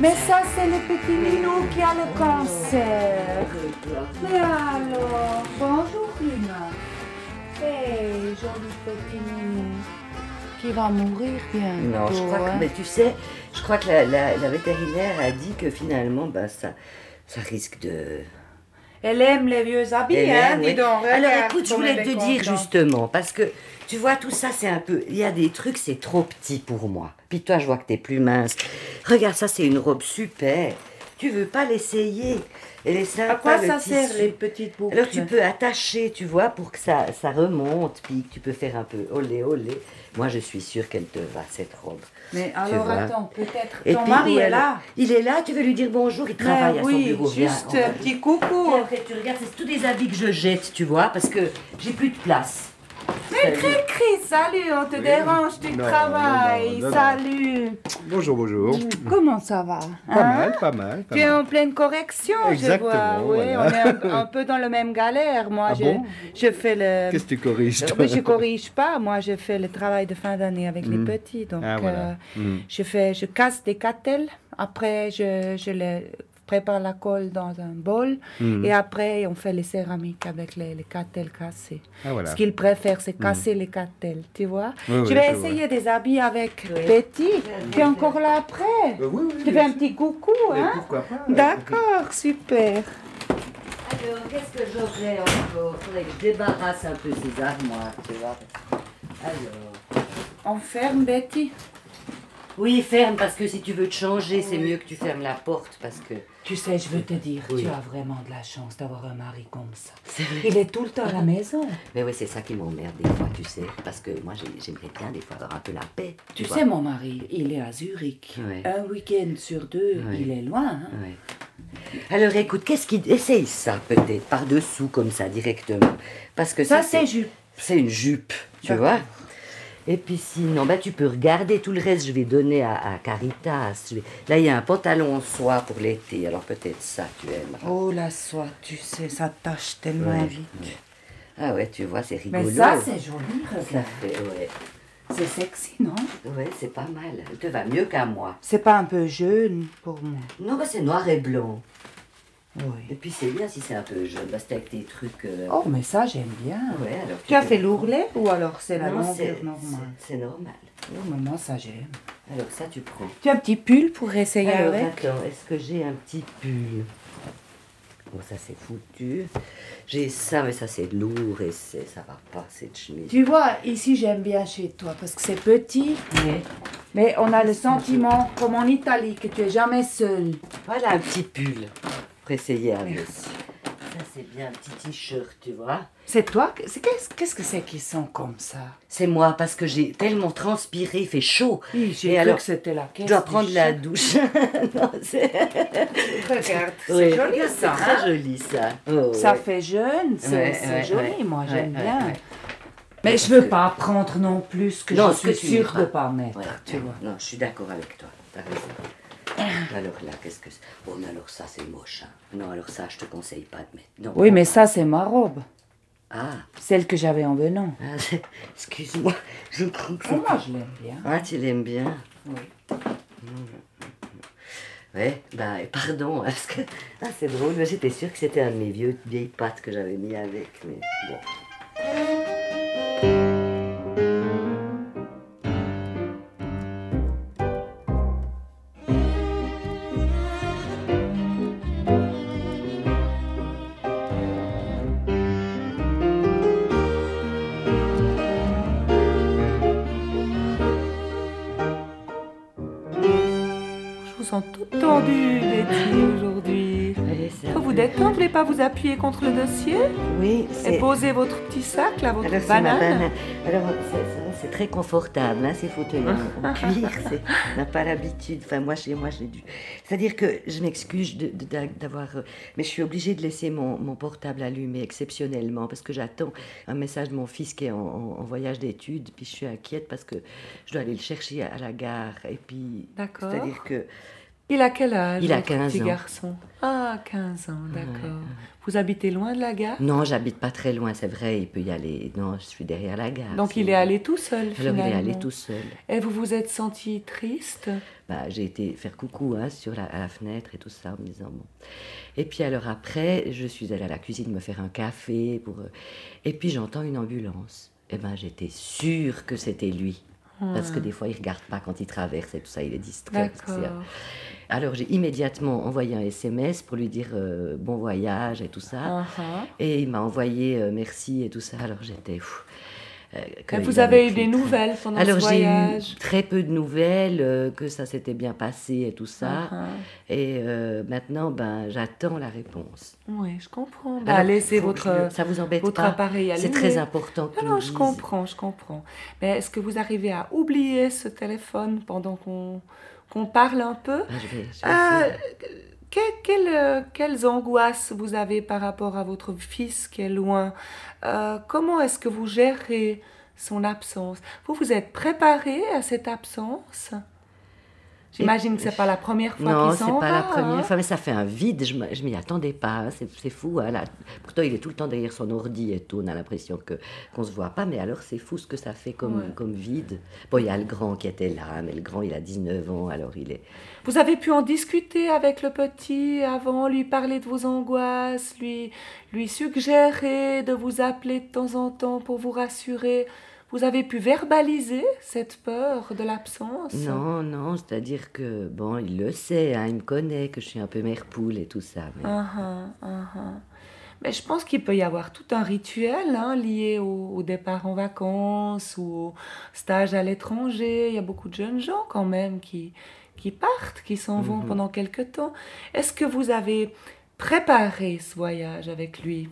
Mais ça, c'est le petit minou qui a le cancer. Mais alors, bonjour Lina. Hey, joli petit minou. Qui va mourir bientôt. Non, je crois que, hein. mais tu sais, je crois que la, la- la vétérinaire a dit que finalement, ben, ça, ça risque de. Elle aime les vieux habits, Elle hein, aime, dis oui. donc. Alors écoute, je voulais te dire justement, parce que tu vois, tout ça, c'est un peu. Il y a des trucs, c'est trop petit pour moi. Puis toi, je vois que t'es plus mince. Regarde, ça, c'est une robe super. Tu veux pas l'essayer Elle est sympa. À quoi ça sert les petites boucles Alors tu peux attacher, tu vois, pour que ça, ça remonte, puis tu peux faire un peu olé olé. Moi, je suis sûre qu'elle te va, cette robe. Mais alors attends, peut-être Et ton puis, mari est là. Il est là, tu veux lui dire bonjour, il travaille Mais à son oui, bureau. Viens, juste un petit coucou. Et après, tu regardes, c'est tous les habits que je jette, tu vois, parce que j'ai plus de place. Mais Cri-Cri, salut, on te dérange du travail. Salut. Bonjour, bonjour. Comment ça va Pas hein? mal, pas mal. pas Tu es mal. en pleine correction, je vois. Exactement, Oui, voilà. on est un, un peu dans le même galère. Moi, Ah je, bon? je fais le. Qu'est-ce que tu corriges toi? Je corrige pas. Moi, je fais le travail de fin d'année avec les petits. Donc, Ah, voilà. euh, Mhm. je fais, je casse des catelles. Après, je, je les prépare la colle dans un bol. Mhm. Et après, on fait les céramiques avec les, les catelles cassées. Ah, voilà. Ce qu'ils préfèrent, c'est casser les catelles, tu vois. Oui, je oui, vais je vois. essayer des habits avec Betty. Tu es encore là après Euh, oui, oui, Tu fais un petit coucou, Mais hein pourquoi pas D'accord, super. Alors, qu'est-ce que j'aurais encore? Faudrait que je débarrasse un peu ces armoires, tu vois. Alors. On ferme, Betty. Oui, ferme, parce que si tu veux te changer, c'est mieux que tu fermes la porte, parce que. Tu sais, je veux te dire, Oui. tu as vraiment de la chance d'avoir un mari comme ça. C'est vrai. Il est tout le temps à la maison. Mais oui, c'est ça qui m'emmerde des fois, tu sais. Parce que moi, j'ai- j'aimerais bien des fois avoir un peu la paix. Tu sais, mon mari, il est à Zurich. Ouais. Un week-end sur deux, Ouais. il est loin. hein. Ouais. Alors écoute, qu'est-ce qui. Essaye ça peut-être, par-dessous, comme ça, directement? Parce que ça, Ça, c'est jupe. C'est une jupe, tu vois? Et puis sinon, bah, tu peux regarder tout le reste, je vais donner à, à Caritas. Là, il y a un pantalon en soie pour l'été, alors peut-être ça, tu aimeras. Oh, la soie, tu sais, ça tâche tellement Ouais. vite. Ah ouais, tu vois, c'est rigolo. Mais ça, c'est joli, Ça fait, ouais. C'est sexy, non? Ouais, c'est pas mal. Elle te va mieux qu'à moi. C'est pas un peu jeune pour moi. Non, bah, c'est noir et blanc. Et puis c'est bien si c'est un peu jaune, bah, c'est avec tes trucs. euh, Oh, mais ça, j'aime bien. Ouais, alors Tu as peux- fait l'ourlet ou alors c'est la Non, longueur normale c'est- C'est normal. Oh, moi, ça, j'aime. Alors ça, tu prends. Tu as un petit pull pour essayer Alors, avec attends, est-ce que j'ai un petit pull? Bon, ça c'est foutu. J'ai ça, mais ça c'est lourd et c'est, ça va pas, cette chemise. Tu vois, ici, j'aime bien chez toi parce que c'est petit, Mais mais on a le sentiment, comme en Italie, que tu es jamais seul. voilà un petit pull avec. Merci. Ça c'est bien un petit t-shirt, tu vois. C'est toi que- c'est- Qu'est-ce qu'est-ce que c'est qui sont comme ça? C'est moi parce que j'ai tellement transpiré, il fait chaud. Oui, j'ai Et cru alors, que c'était la caisse Je dois prendre la douche. Non. Regarde, c'est Oui, joli regarde, ça. C'est hein? très joli ça. Oh, Ça ouais. fait jeune, c'est Ouais, c'est ouais, joli, ouais. moi j'aime ouais, bien. ouais. Mais je veux pas prendre non plus que Non, je que suis tu sûre de pas mettre, Ouais, tu ouais. vois. Non, je suis d'accord avec toi. T'as raison. Alors là, qu'est-ce que c'est? Oh, mais alors ça, c'est moche. hein. Non, alors ça, je te conseille pas de mettre. Non, Oui, mais pas. ça c'est ma robe, Ah, celle que j'avais en venant. ah, excuse-moi. Je crois que c'est- moi je l'aime bien? Ah, tu l'aimes bien Oui. Ouais, bah, pardon, parce que. Ah, c'est drôle, mais j'étais sûre que c'était un de mes vieux, vieilles pattes que j'avais mis avec, mais bon. Sens toute tendue, Betty, aujourd'hui. Faut vous détendre, vous voulez pas vous appuyer contre le dossier Oui, et poser votre petit sac, là, votre Alors, banane. banane. Alors, c'est- très confortable, hein, ces fauteuils en, en cuir. c'est- On n'a pas l'habitude. Enfin, moi, chez moi, j'ai dû. C'est-à-dire que je m'excuse de- de- d'a- d'avoir. euh, Mais je suis obligée de laisser mon, mon portable allumé exceptionnellement parce que j'attends un message de mon fils qui est en, en- en voyage d'études. Puis je suis inquiète parce que je dois aller le chercher à, à la gare. Et puis. D'accord. C'est-à-dire que. Il a quel âge Il a votre 15 petit ans. garçon? Ah, 15 ans, d'accord. Vous habitez loin de la gare? Non, j'habite pas très loin, c'est vrai, il peut y aller. Non, je suis derrière la gare. Donc il est allé tout seul Alors finalement. il est allé tout seul. Et vous vous êtes senti triste? Bah, j'ai été faire coucou hein, sur la, à la fenêtre et tout ça en me disant bon. Et puis alors après, je suis allée à la cuisine me faire un café pour. euh, Et puis j'entends une ambulance. Et ben j'étais sûre que c'était lui. Parce que des fois, il regarde pas quand il traverse et tout ça, il est distrait. Alors j'ai immédiatement envoyé un SMS pour lui dire euh, bon voyage et tout ça. Uh-huh. Et il m'a envoyé euh, merci et tout ça. Alors j'étais. Vous avait avez eu des nouvelles pendant Alors ce j'ai eu voyage très peu de nouvelles, euh, que ça s'était bien passé et tout ça. Uh-huh. Et euh, maintenant, ben, j'attends la réponse. Oui, je comprends. Alors, Bah, laissez faut- votre, ça vous embête votre pas appareil C'est très important. que Non, non, je comprends, je comprends. Mais est-ce que vous arrivez à oublier ce téléphone pendant qu'on qu'on parle un peu? Ah, je vais, je vais Ah, essayer. Euh, quelles angoisses vous avez par rapport à votre fils qui est loin? Euh, Comment est-ce que vous gérez son absence? Vous vous êtes préparé à cette absence? J'imagine que c'est pas la première fois Non, c'est pas va. la première hein. fois, mais ça fait un vide. Je je m'y attendais pas. hein, C'est c'est fou. hein, là. Pourtant, il est tout le temps derrière son ordi et tout. On a l'impression que qu'on se voit pas. Mais alors, c'est fou ce que ça fait comme, Ouais. comme vide. Bon, il y a le grand qui était là, mais le grand, il a 19 ans. Alors, il est. Vous avez pu en discuter avec le petit avant, lui parler de vos angoisses, lui, lui suggérer de vous appeler de temps en temps pour vous rassurer. Vous avez pu verbaliser cette peur de l'absence? Non, non, c'est-à-dire que, bon, il le sait, hein, il me connaît, que je suis un peu mère poule et tout ça. Mais... Ah, ah, ah. Mais je pense qu'il peut y avoir tout un rituel hein, lié au, au départ en vacances ou au stage à l'étranger. Il y a beaucoup de jeunes gens quand même qui, qui partent, qui s'en vont Mhm. pendant quelque temps. Est-ce que vous avez préparé ce voyage avec lui?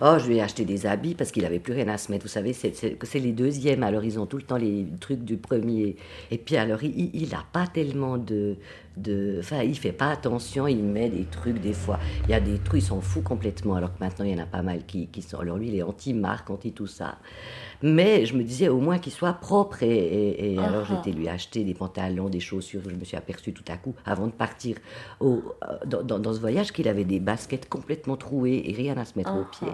Oh, je lui ai acheté des habits parce qu'il avait plus rien à se mettre. Vous savez, c'est- les deuxièmes, alors ils ont tout le temps les trucs du premier. Et puis alors, il- il il a pas tellement de... de enfin, il fait pas attention, il met des trucs des fois. Il y a des trucs, il s'en fout complètement, alors que maintenant, il y en a pas mal qui, qui sont... Alors lui, il est anti-marque, anti-tout ça. Mais je me disais au moins qu'il soit propre. Et, et- et alors, Ah, ah. j'étais lui acheter des pantalons, des chaussures. Je me suis aperçue tout à coup, avant de partir au, euh, dans, dans- dans ce voyage, qu'il avait des baskets complètement trouées et rien à se mettre Ah, aux pieds.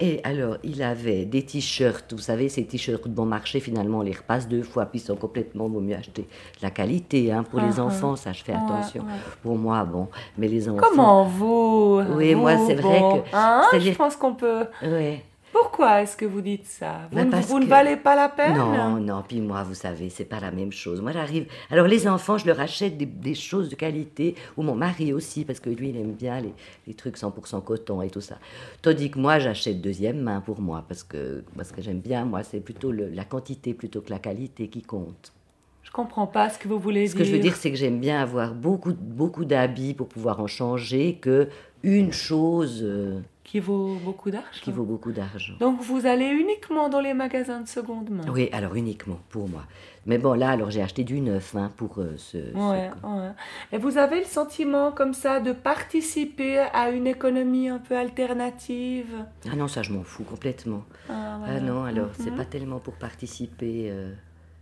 Et alors, il avait des t-shirts, vous savez, ces t-shirts de bon marché, finalement, on les repasse deux fois, puis ils sont complètement, vaut mieux acheter de la qualité, hein, pour les Ah, ah. enfants, ça, je fais attention. Pour moi, bon, mais les enfants... Comment vous Oui, moi, c'est vrai bon, que- hein, je pense qu'on peut... Ouais. Pourquoi est-ce que vous dites ça? Vous, Ben, ne- vous ne valez pas la peine? Non, non, puis moi, vous savez, c'est pas la même chose. Moi, j'arrive. Alors, les enfants, je leur achète des, des choses de qualité, ou mon mari aussi, parce que lui, il aime bien les, les trucs 100% coton et tout ça. Tandis que moi, j'achète deuxième main pour moi, parce que, parce que j'aime bien, moi, c'est plutôt le- la quantité plutôt que la qualité qui compte. Je comprends pas ce que vous voulez Ce dire. que je veux dire, c'est que j'aime bien avoir beaucoup, beaucoup d'habits pour pouvoir en changer que une chose euh, Qui vaut beaucoup d'argent. qui vaut beaucoup d'argent. Donc vous allez uniquement dans les magasins de seconde main. Oui, alors uniquement pour moi. Mais bon, là, alors j'ai acheté du neuf hein, pour euh, ce. ce- Ouais. Et vous avez le sentiment comme ça de participer à une économie un peu alternative? Ah non, ça, je m'en fous complètement. Ah, Ah voilà. non, alors, c'est Mhm. pas tellement pour participer. euh,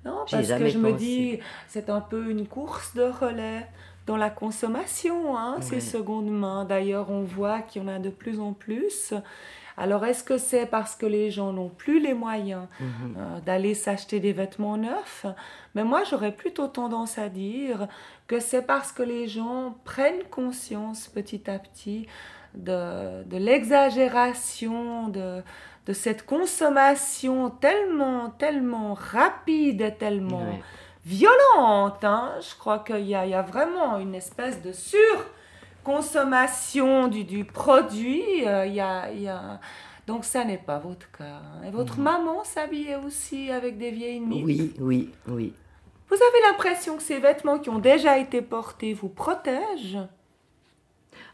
Non, parce que je me dis, c'est un peu une course de relais dans la consommation, hein, ces Ouais. secondes mains. D'ailleurs, on voit qu'il y en a de plus en plus. Alors, est-ce que c'est parce que les gens n'ont plus les moyens mhm. euh, d'aller s'acheter des vêtements neufs? Mais moi, j'aurais plutôt tendance à dire que c'est parce que les gens prennent conscience petit à petit de, de l'exagération, de, de cette consommation tellement, tellement rapide et tellement. Violente. hein. Je crois qu'il y y a vraiment une espèce de surconsommation du, du produit. euh, il y a, il y a- Donc ça n'est pas votre cas. hein. Et votre maman s'habillait aussi avec des vieilles nippes? Oui, oui, oui. Vous avez l'impression que ces vêtements qui ont déjà été portés vous protègent?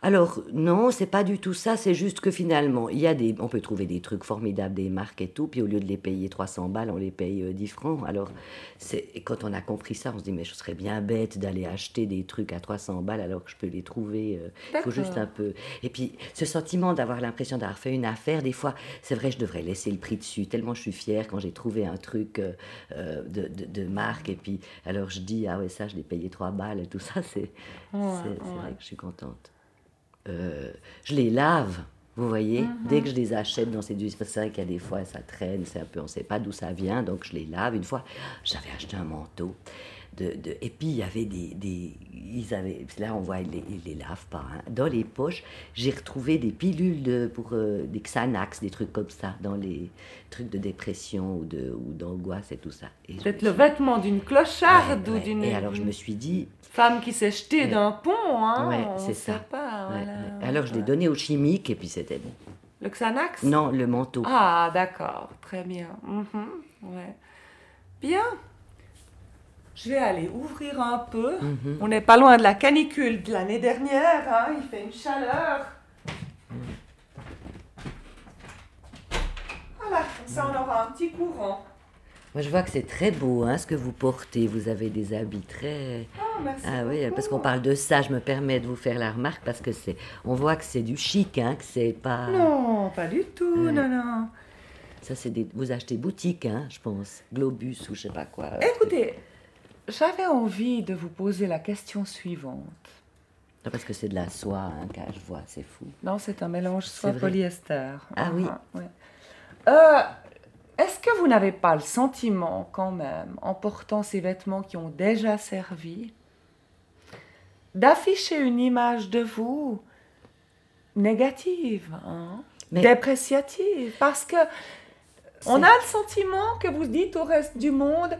Alors, non, c'est pas du tout ça, c'est juste que finalement, il y a des, on peut trouver des trucs formidables, des marques et tout, puis au lieu de les payer 300 balles, on les paye euh, 10 francs. Alors, c'est, quand on a compris ça, on se dit, mais je serais bien bête d'aller acheter des trucs à 300 balles alors que je peux les trouver. euh, Il faut juste un peu. Et puis, ce sentiment d'avoir l'impression d'avoir fait une affaire, des fois, c'est vrai, je devrais laisser le prix dessus, tellement je suis fière quand j'ai trouvé un truc euh, euh, de, de- de marque, et puis, alors je dis, ah ouais, ça, je l'ai payé 3 balles, et tout ça, c'est, Ouais, c'est, vrai que je suis contente. Euh, je les lave, vous voyez, Mhm. dès que je les achète dans ces que c'est vrai qu'il y a des fois ça traîne, c'est un peu, on ne sait pas d'où ça vient, donc je les lave. Une fois, j'avais acheté un manteau. De, de- et puis il y avait des, des- ils avaient, là on voit ils les, ils les lavent pas. hein. Dans les poches, j'ai retrouvé des pilules de- pour euh, des Xanax, des trucs comme ça, dans les trucs de dépression ou de ou d'angoisse et tout ça. Peut-être le vêtement d'une clocharde Ouais, ou ouais. d'une Et alors je me suis dit, femme qui s'est jetée d'un pont. Hein, Ouais, c'est ça. Pas, voilà. alors je l'ai donné au chimique et puis c'était bon. Le Xanax? Non, le manteau. Ah, d'accord, très bien. Mhm, ouais. Bien. Je vais aller ouvrir un peu. Mhm. On n'est pas loin de la canicule de l'année dernière. hein, Il fait une chaleur. Voilà, comme ça on aura un petit courant. Moi, je vois que c'est très beau, hein, ce que vous portez. Vous avez des habits très... Ah, merci Ah oui, beaucoup. parce qu'on parle de ça, je me permets de vous faire la remarque, parce que c'est... On voit que c'est du chic, hein, que c'est pas... Non, pas du tout, Ouais. non, non. Ça, c'est des... Vous achetez boutique, hein, je pense. Globus ou je sais pas quoi. Écoutez, j'avais envie de vous poser la question suivante. Non, Parce que c'est de la soie, hein, car je vois, c'est fou. Non, c'est un mélange soie polyester. Ah oui. ouais. Euh, Est-ce que vous n'avez pas le sentiment, quand même, en portant ces vêtements qui ont déjà servi, d'afficher une image de vous négative, hein, Mais- dépréciative Parce que on a le sentiment que vous dites au reste du monde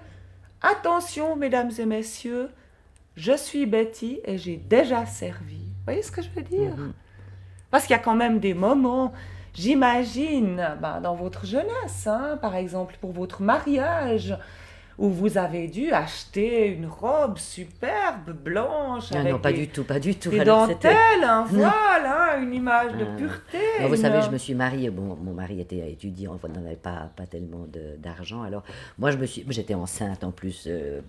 attention, mesdames et messieurs, je suis Betty et j'ai déjà servi. Vous voyez ce que je veux dire? Mhm. parce qu'il y a quand même des moments, j'imagine, ben, dans votre jeunesse, hein, par exemple pour votre mariage, où vous avez dû acheter une robe superbe, blanche, Ah avec non, pas des, du tout, pas du tout. des dentelles, un voile, hein, une image de Ah. pureté. Non, vous savez, je me suis mariée. Bon, mon mari était étudiant, on n'avait pas, pas tellement d'argent. Alors, moi, je me suis, j'étais enceinte en plus, euh,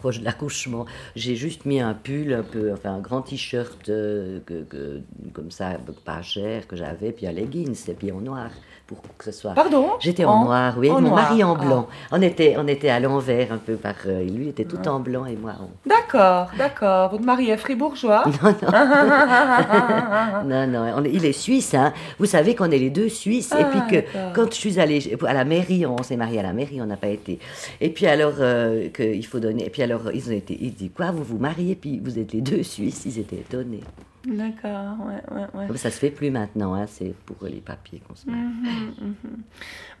proche de l'accouchement. J'ai juste mis un pull, un peu, enfin, un grand t-shirt euh, que, que- comme ça, pas cher que j'avais, puis un leggings, et puis en noir pour que ce soit. Pardon? J'étais en, noir, oui, en mon noir, mari en ah. blanc. On était, on était à l'envers un peu par. euh, lui, il était tout en blanc et moi en. D'accord, d'accord. Votre mari est fribourgeois Non, non, on est- il est suisse, hein. Vous savez qu'on est les deux suisses. et Ah, puis que quand je suis allée à la mairie, on s'est mariés à la mairie, on n'a pas été. Et puis alors, euh, que il faut donner. Et puis alors, ils ont été. Ils disent quoi, vous vous mariez, puis vous êtes les deux suisses. Ils étaient étonnés. D'accord, ouais, ouais, ouais. Comme ça se fait plus maintenant, hein. C'est pour les papiers qu'on se marie.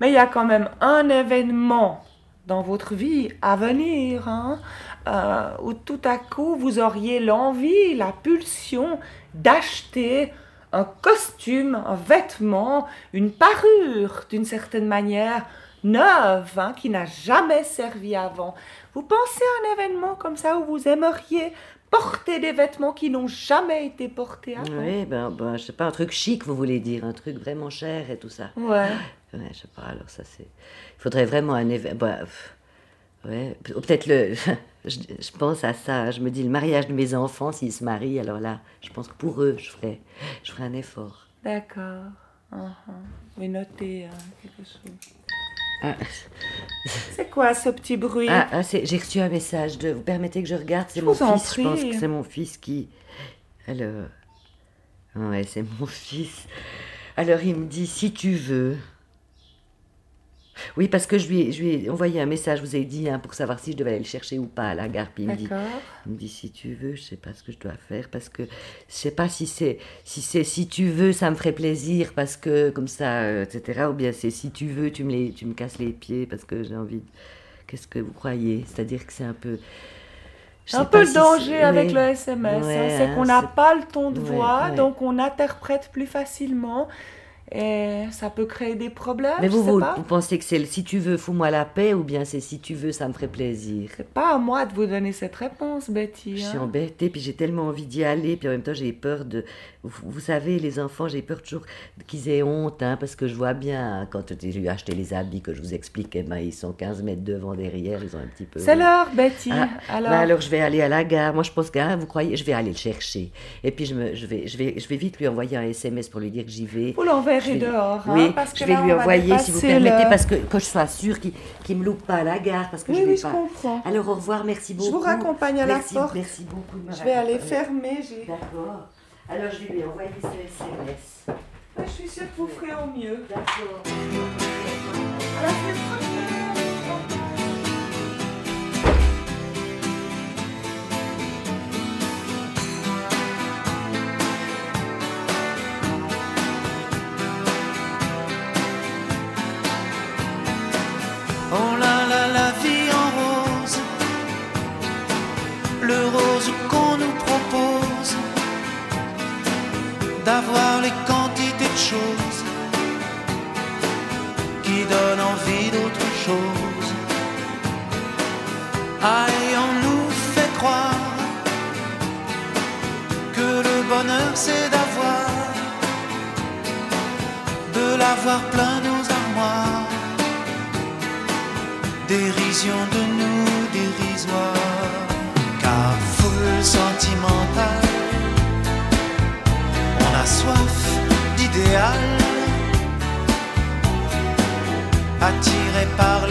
Mais il y a quand même un événement dans votre vie à venir, hein, euh, où tout à coup vous auriez l'envie, la pulsion d'acheter un costume, un vêtement, une parure d'une certaine manière neuve, hein, qui n'a jamais servi avant. Vous pensez à un événement comme ça où vous aimeriez porter des vêtements qui n'ont jamais été portés avant Oui, ben, ben, je sais pas, un truc chic, vous voulez dire, un truc vraiment cher et tout ça. Ouais. Ouais, je sais pas, alors ça c'est. Il faudrait vraiment un événement. ouais, pe- peut-être le. je, je pense à ça, je me dis le mariage de mes enfants, s'ils se marient, alors là, je pense que pour eux, je ferais, je ferais un effort. D'accord. Uh-huh. Je vais noter euh, quelque chose? Ah, C'est quoi ce petit bruit ah, ah, j'ai reçu un message de. Vous permettez que je regarde C'est mon fils, je pense que c'est mon fils qui. Alors. Ouais, c'est mon fils. Alors il me dit si tu veux. Oui, parce que je lui ai, je lui ai envoyé un message, je vous ai dit, hein, pour savoir si je devais aller le chercher ou pas à la gare. Puis il me dit, D'accord. il me dit si tu veux, je sais pas ce que je dois faire parce que je sais pas si c'est si c'est si tu veux, ça me ferait plaisir parce que comme ça, euh, etc. Ou bien c'est si tu veux, tu me les, tu me casses les pieds parce que j'ai envie. de... Qu'est-ce que vous croyez? C'est-à-dire que c'est un peu. je Un peu le si danger c'est- avec le SMS, hein, c'est hein, qu'on n'a pas le ton de voix, ouais. donc on interprète plus facilement. Et ça peut créer des problèmes. Mais vous, je sais vous, pas. vous pensez que c'est si tu veux, fous-moi la paix ou bien c'est si tu veux, ça me ferait plaisir? C'est pas à moi de vous donner cette réponse, Betty. Je suis hein. embêtée, puis j'ai tellement envie d'y aller, puis en même temps j'ai peur de... Vous, vous savez, les enfants, j'ai peur toujours qu'ils aient honte, hein, parce que je vois bien, hein, quand j'ai eu acheté les habits, que je vous explique, eh ben, ils sont 15 mètres devant, derrière, ils ont un petit peu... C'est l'heure, Betty. Ah, alors, ben alors je vais aller à la gare. Moi je pense que hein, vous croyez, je vais aller le chercher. Et puis je, me, je, vais, je, vais, je vais vite lui envoyer un SMS pour lui dire que j'y vais. vous l'enverrez Je vais- dehors. hein, oui, parce je vais là, lui envoyer si vous permettez, le- parce que, que je sois sûre qu'il ne me loupe pas à la gare, parce que Oui, je vais oui, je pas. comprends. Alors au revoir, merci beaucoup. Je vous raccompagne à la merci, porte. Merci beaucoup. de Je vais aller fermer. D'accord. Alors je vais lui envoyer ce SMS. Je suis sûre que vous ferez au mieux. D'accord. À la d'avoir les quantités de choses qui donnent envie d'autre chose. Et on nous fait croire que le bonheur c'est d'avoir, de l'avoir plein nos armoires dérision de nous dérisoire,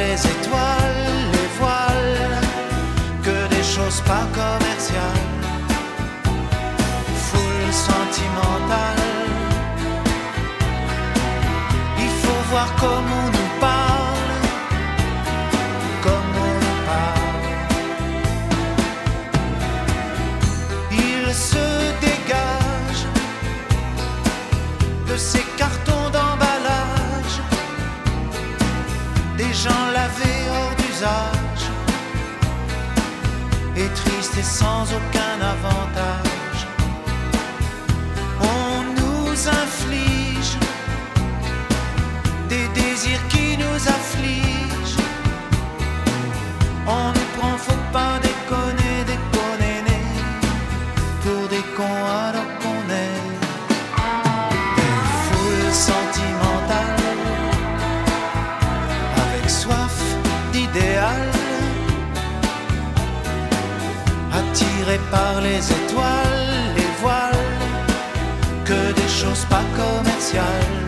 les étoiles, des gens lavés hors d'usage, et tristes et sans aucun avantage. On nous inflige des désirs qui nous affligent. Choses pas commerciales,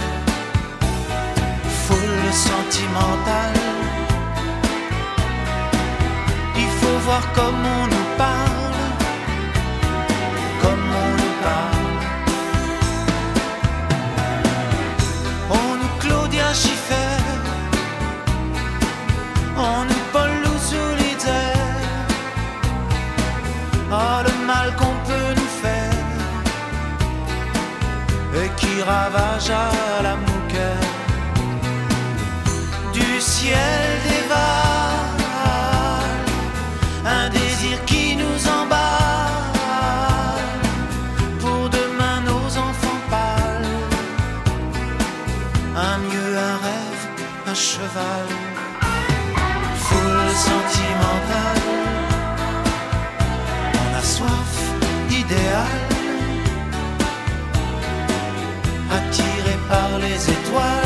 foule sentimentale. Il faut voir comme on et qui ravage à la mouquette du ciel dévale un désir qui nous emballe. Pour demain nos enfants pâles un mieux un rêve un cheval. Foule sentimentale. On a soif d'idéal les étoiles